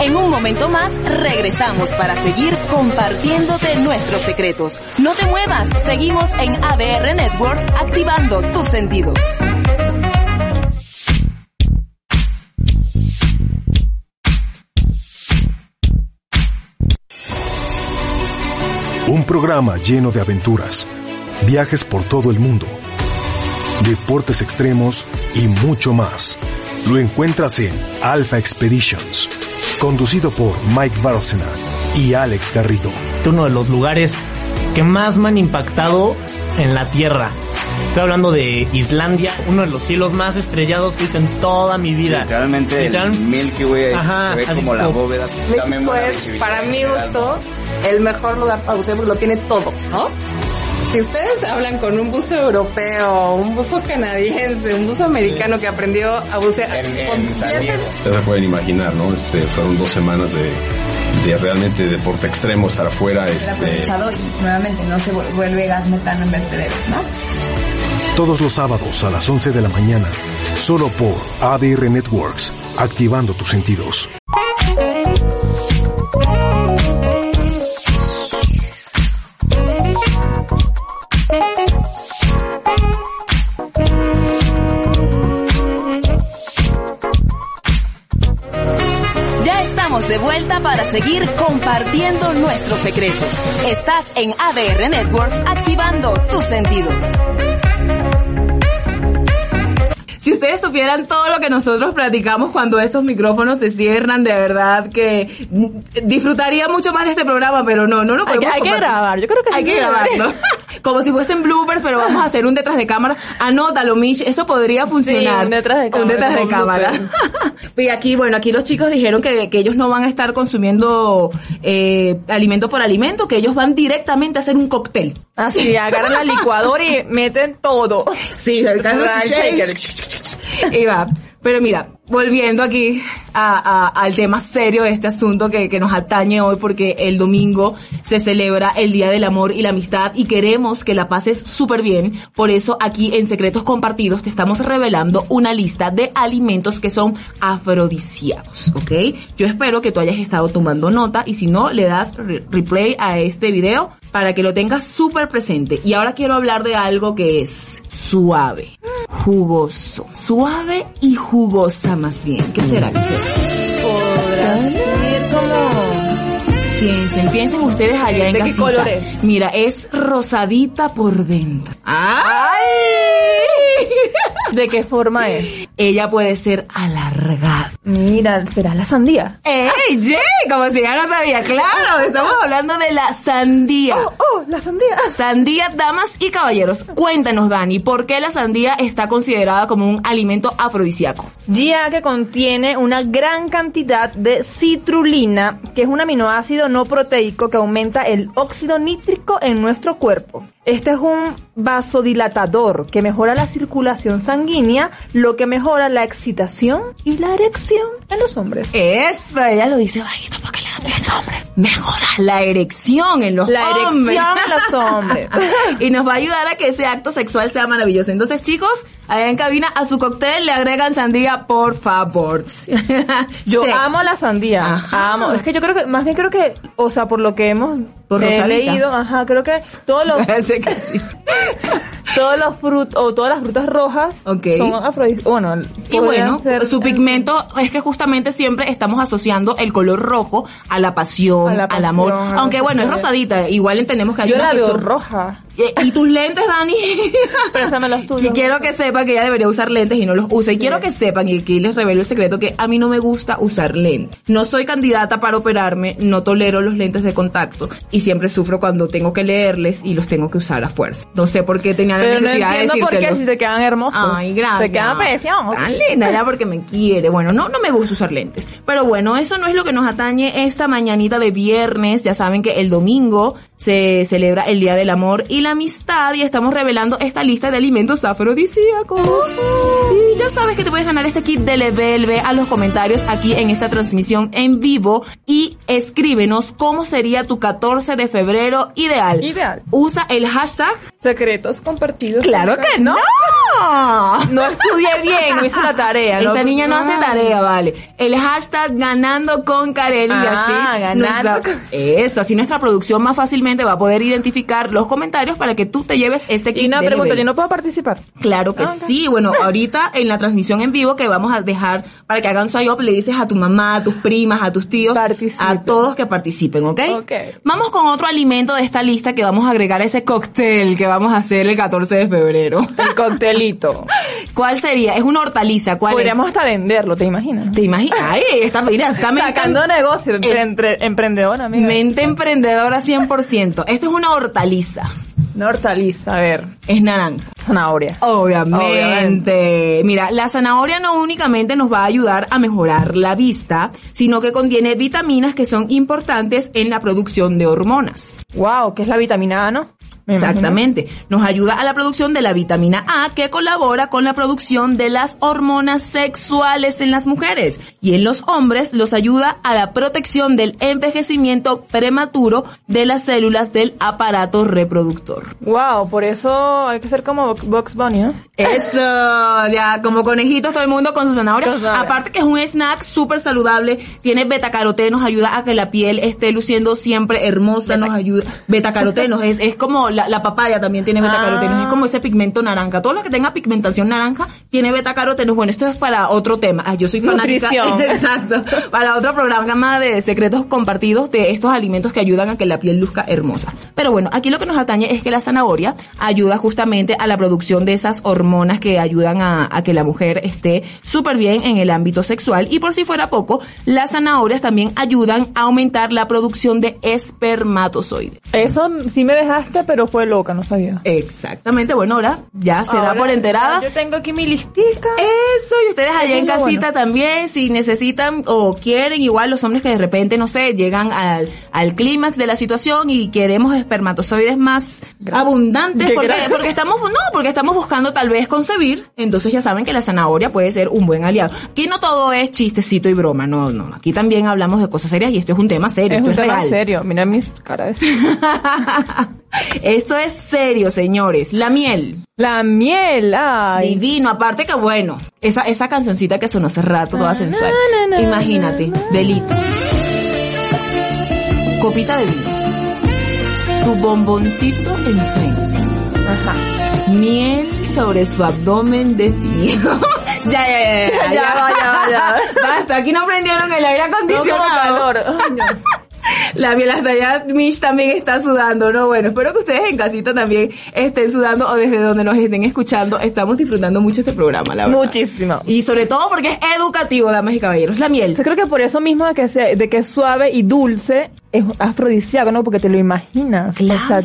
En un momento más regresamos para seguir compartiéndote nuestros secretos. No te muevas, seguimos en ADR Network activando tus sentidos. Un programa lleno de aventuras, viajes por todo el mundo, deportes extremos y mucho más. Lo encuentras en Alpha Expeditions, conducido por Mike Bárcena y Alex Garrido. uno de los lugares que más me han impactado en la Tierra. Estoy hablando de Islandia, uno de los cielos más estrellados que he visto en toda mi vida. Literalmente Literal- el Milky Way Ajá, se ve como la bóveda. Pues, visibilidad para mi gusto, el mejor lugar para bucear porque lo tiene todo, ¿no? Si ustedes hablan con un buzo europeo, un buzo canadiense, un buzo americano que aprendió a bucear, Ya se pueden imaginar, ¿no? Este, fueron dos semanas de, de realmente deporte extremo, estar afuera, este, aprovechado y nuevamente no se vu- vuelve gas metano en vertederos, ¿no? Todos los sábados a las 11 de la mañana, solo por ADR Networks, activando tus sentidos. Estamos de vuelta para seguir compartiendo nuestros secretos. Estás en ADR Networks activando tus sentidos. Si ustedes supieran todo lo que nosotros platicamos cuando estos micrófonos se cierran, de verdad que disfrutaría mucho más de este programa, pero no, no lo Hay que- podemos hay que compartir. grabar, yo creo que hay que que grabar. grabarlo. [laughs] Como si fuesen bloopers, pero vamos a hacer un detrás de cámara. Anótalo, Mitch, eso podría funcionar. un detrás de cámara, Un detrás de cámara. [laughs] y aquí, bueno, aquí los chicos dijeron que, que ellos no van a estar consumiendo eh, alimento por alimento, que ellos van directamente a hacer un cóctel. Así, agarran la licuadora y meten todo. Sí, el shaker. y va. Pero mira, volviendo aquí a- al tema serio de este asunto que, que nos atañe hoy, porque el domingo se celebra el Día del Amor y la Amistad y queremos que la pases súper bien. Por eso aquí en Secretos Compartidos te estamos revelando una lista de alimentos que son afrodisíacos, ¿ok? Yo espero que tú hayas estado tomando nota y si no, le das re- replay a este video para que lo tengas súper presente. Y ahora quiero hablar de algo que es suave, jugoso, suave y jugosa más bien. ¿Qué será? ¿Qué será? Ser como... Piensen, piensen ustedes allá en ¿De qué color es? Mira, es rosadita por dentro. ¡Ay! ¿De qué forma es? Ella puede ser alargada. Mira, ¿será la sandía? ¡Ey, Jay! Como si ya no sabía. Claro, estamos hablando de la sandía. Oh, oh, la sandía. Sandía, damas y caballeros. Cuéntanos, Dani, ¿por qué la sandía está considerada como un alimento afrodisíaco? Ya que contiene una gran cantidad de citrulina, que es un aminoácido no proteico que aumenta el óxido nítrico en nuestro cuerpo. Este es un vasodilatador que mejora la circulación sanguínea, lo que mejora la excitación y la erección en los hombres. Eso, ella lo dice bajito para que le los hombres. Mejora la erección en los La hombres. erección en los hombres. [laughs] y nos va a ayudar a que ese acto sexual sea maravilloso. Entonces, chicos, allá en cabina a su cóctel le agregan sandía, por favor. [laughs] Yo Sí. amo la sandía. Amo. Es que yo creo que, más bien creo que, o sea, por lo que hemos Por eh, leído, ajá, creo que todos los, [laughs] [laughs] Que sí. todos los frutos, o todas las frutas rojas Ok. son afrodisíacas. Bueno, Y bueno, ser- su pigmento es que justamente siempre estamos asociando el color rojo a la pasión, A la al amor. Aunque bueno, es rosadita, igual entendemos que hay Yo unas la que veo son- roja. [laughs] ¿Y tus lentes, Dani? [laughs] Préstame los tuyos. Y quiero que sepan que ella debería usar lentes y no los usa. Y quiero que sepan, y aquí les revelo el secreto, que a mí no me gusta usar lentes. No soy candidata para operarme, no tolero los lentes de contacto y siempre sufro cuando tengo que leerles y los tengo que usar a fuerza. No sé por qué tenía la Pero no necesidad de entiendo por qué si te quedan hermosos. Ay, gracias. Te quedan preciosos. Tan linda ya porque me quiere. Bueno, no, no me gusta usar lentes. Pero bueno, eso no es lo que nos atañe esta mañanita de viernes. Ya saben que el domingo se celebra el Día del Amor y la Amistad y estamos revelando esta lista de alimentos afrodisíacos. Y ya sabes que te puedes ganar este kit de Level. Ve a los comentarios aquí en esta transmisión en vivo y escríbenos cómo sería tu 14 de febrero ideal. Ideal. Usa el hashtag Secretos compartidos. Claro que no. No estudié bien, no hice la tarea. Esta no- niña no hace tarea, vale. El hashtag ganando con Karen y Ah, así. ganando nuestra- Eso, así nuestra producción más fácilmente va a poder identificar los comentarios para que tú te lleves este kit Y una pregunta. ¿yo no puedo participar? Claro que Ah, sí. Bueno, ahorita en la transmisión en vivo que vamos a dejar para que hagan swipe up, le dices a tu mamá, a tus primas, a tus tíos, a todos que participen, ¿ok? Ok. Vamos con otro alimento de esta lista que vamos a agregar a ese cóctel que vamos a hacer el 14 de febrero. El coctelito. [laughs] ¿Cuál sería? Es una hortaliza. ¿Cuál Podríamos hasta venderlo, ¿te imaginas? ¿Te imaginas? Ay, está, mira, está [laughs] mente- Sacando negocio, Es- entre, emprendedora, amiga. Mente emprendedora 100%. Esto es una hortaliza. Una hortaliza, a ver. Es naranja. Zanahoria. Obviamente. Mira, la zanahoria no únicamente nos va a ayudar a mejorar la vista, sino que contiene vitaminas que son importantes en la producción de hormonas. Wow, ¿qué es la vitamina A, no? Imagino. Exactamente. Nos ayuda a la producción de la vitamina A que colabora con la producción de las hormonas sexuales en las mujeres y en los hombres los ayuda a la protección del envejecimiento prematuro de las células del aparato reproductor. Wow, por eso hay que ser como Box Bunny, ¿no? Eso, ya, como conejitos todo el mundo con su zanahoria. Con zanahoria. Aparte que es un snack súper saludable, tiene betacaroteno, nos ayuda a que la piel esté luciendo siempre hermosa, nos ayuda, betacarotenos, es, es como la, la papaya también tiene betacarotenos, Ah. es como ese pigmento naranja. Todo lo que tenga pigmentación naranja tiene betacarotenos. Bueno, esto es para otro tema. Ah, yo soy fanática. Nutrición. [laughs] Exacto. Para otro programa de secretos compartidos de estos alimentos que ayudan a que la piel luzca hermosa. Pero bueno, aquí lo que nos atañe es que la zanahoria ayuda justamente a la producción de esas hormonas que ayudan a, a que la mujer esté súper bien en el ámbito sexual. Y por si fuera poco, las zanahorias también ayudan a aumentar la producción de espermatozoides. Eso sí me dejaste, pero fue loca, no sabía. Exactamente, bueno, ahora ya se da por enterada. Yo tengo aquí mi listica. Eso, y ustedes allá Eso en casita bueno. también, si necesitan o quieren, igual los hombres que de repente, no sé, llegan al, al clímax de la situación y queremos espermatozoides más abundantes, [laughs] porque, porque estamos, no, porque estamos buscando tal vez concebir, entonces ya saben que la zanahoria puede ser un buen aliado. Aquí no todo es chistecito y broma, no, no, aquí también hablamos de cosas serias y esto es un tema serio, Es esto un es tema real. serio. Mira mis caras. [laughs] [laughs] Esto es serio, señores. La miel. La miel, ay. Divino, aparte que bueno, esa, esa cancioncita que sonó hace rato, Ah, toda sensual. Imagínate, de litro. Copita de vino. Tu bomboncito enfrente. Ajá. Miel sobre su abdomen definido. [laughs] ya, ya, ya, [laughs] ya, Ya ya ya. Basta, aquí no prendieron el aire No acondicionado. calor. Ay, no. La miel hasta allá, Mish también está sudando, ¿no? Bueno, espero que ustedes en casita también estén sudando o desde donde nos estén escuchando. Estamos disfrutando mucho este programa, la verdad. Muchísimo. Y sobre todo porque es educativo, damas y caballeros. La miel. Yo creo que por eso mismo de que, se- de que es suave y dulce es afrodisíaco, ¿no? Porque te lo imaginas. O sea,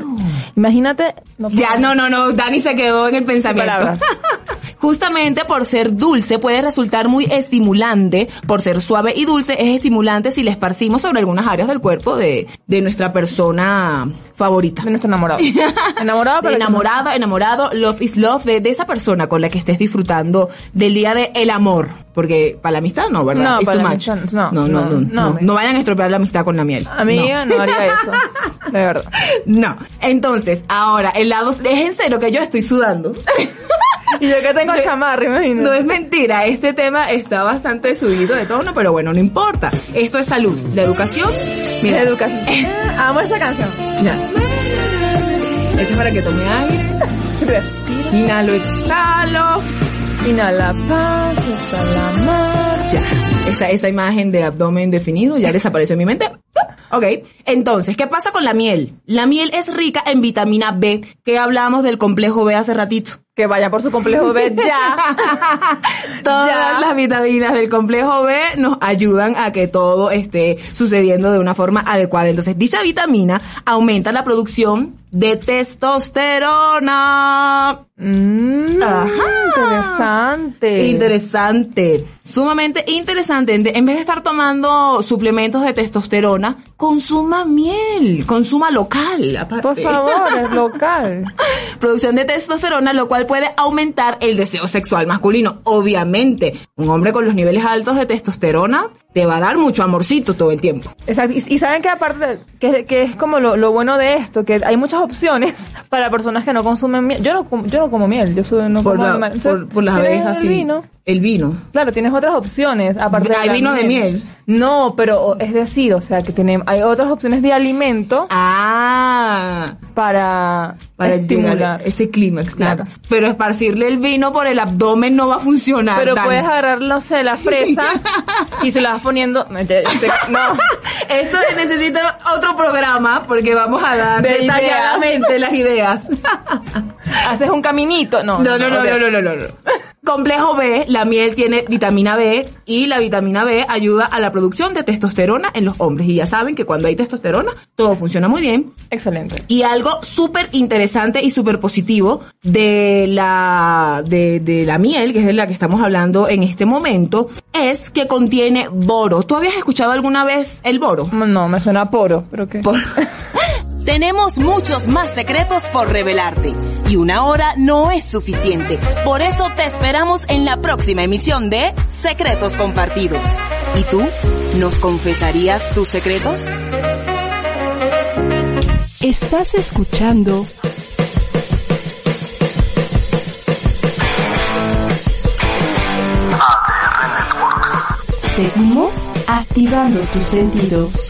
imagínate. No Ya, no, no, no, Dani se quedó en el pensamiento. [laughs] Justamente por ser dulce puede resultar muy estimulante, por ser suave y dulce es estimulante si le esparcimos sobre algunas áreas del cuerpo de, de nuestra persona favorita. De nuestro enamorado. [laughs] enamorado, pero enamorado, enamorado, love is love de, de esa persona con la que estés disfrutando del día de el amor. Porque para la amistad no, ¿verdad? No, It's para too la much. amistad no, no, no, no, no, no, no, no vayan a estropear la amistad con la miel. Amiga, no, haría eso. [laughs] De verdad. No. Entonces, ahora, el lado, en serio que yo estoy sudando. [laughs] Y yo que tengo chamarra, imagínate. No es mentira, este tema está bastante subido de tono, pero bueno, no importa. Esto es salud, la educación. Mira, La educación. [laughs] Amo esa canción. Ya. Eso es para que tome aire. Inhalo, exhalo. Inhala paz, exhala mar. Ya. Esa, esa imagen de abdomen definido ya desapareció en mi mente. [laughs] Ok, entonces, ¿qué pasa con la miel? La miel es rica en vitamina B, que hablamos del complejo B hace ratito. Que vaya por su complejo B [laughs] ya. Todas Ya. las vitaminas del complejo B nos ayudan a que todo esté sucediendo de una forma adecuada. Entonces, dicha vitamina aumenta la producción de testosterona. Ajá. Interesante. Interesante. Sumamente interesante. En en vez de estar tomando suplementos de testosterona, consuma miel. Consuma local. aparte. Por favor, es [laughs] local. Producción de testosterona, lo cual puede aumentar el deseo sexual masculino. Obviamente, un hombre con los niveles altos de testosterona te va a dar mucho amorcito todo el tiempo. Exacto. Y, y saben que aparte, que, que es como lo, lo bueno de esto, que hay muchas opciones [laughs] para personas que no consumen miel. Yo no, yo no como miel, yo soy, no Por, como la- animal. por, por las ¿tienes abejas el vino. el vino. Claro, tienes otras opciones aparte ¿Hay vino de miel? No, pero es decir, o sea, que tenemos hay otras opciones de alimento Ah, para para estimular. ese clímax, claro. Claro. Pero esparcirle el vino por el abdomen no va a funcionar. Pero puedes agarrar, no sé, la [laughs] fresa y se la poniendo. No, [laughs] Esto necesita otro programa porque vamos a dar De detalladamente las ideas. [laughs] haces un caminito. No, No, no, no, no, no, no, no, no. Complejo B, la miel tiene vitamina B y la vitamina B ayuda a la producción de testosterona en los hombres. Y ya saben que cuando hay testosterona, todo funciona muy bien. Excelente. Y algo súper interesante y súper positivo de la, de, de la miel, que es de la que estamos hablando en este momento, es que contiene boro. ¿Tú habías escuchado alguna vez el boro? No, me suena a poro, pero qué. [laughs] Tenemos muchos más secretos por revelarte y una hora no es suficiente. Por eso te esperamos en la próxima emisión de Secretos Compartidos. ¿Y tú? ¿Nos confesarías tus secretos? Estás escuchando Seguimos activando tus sentidos.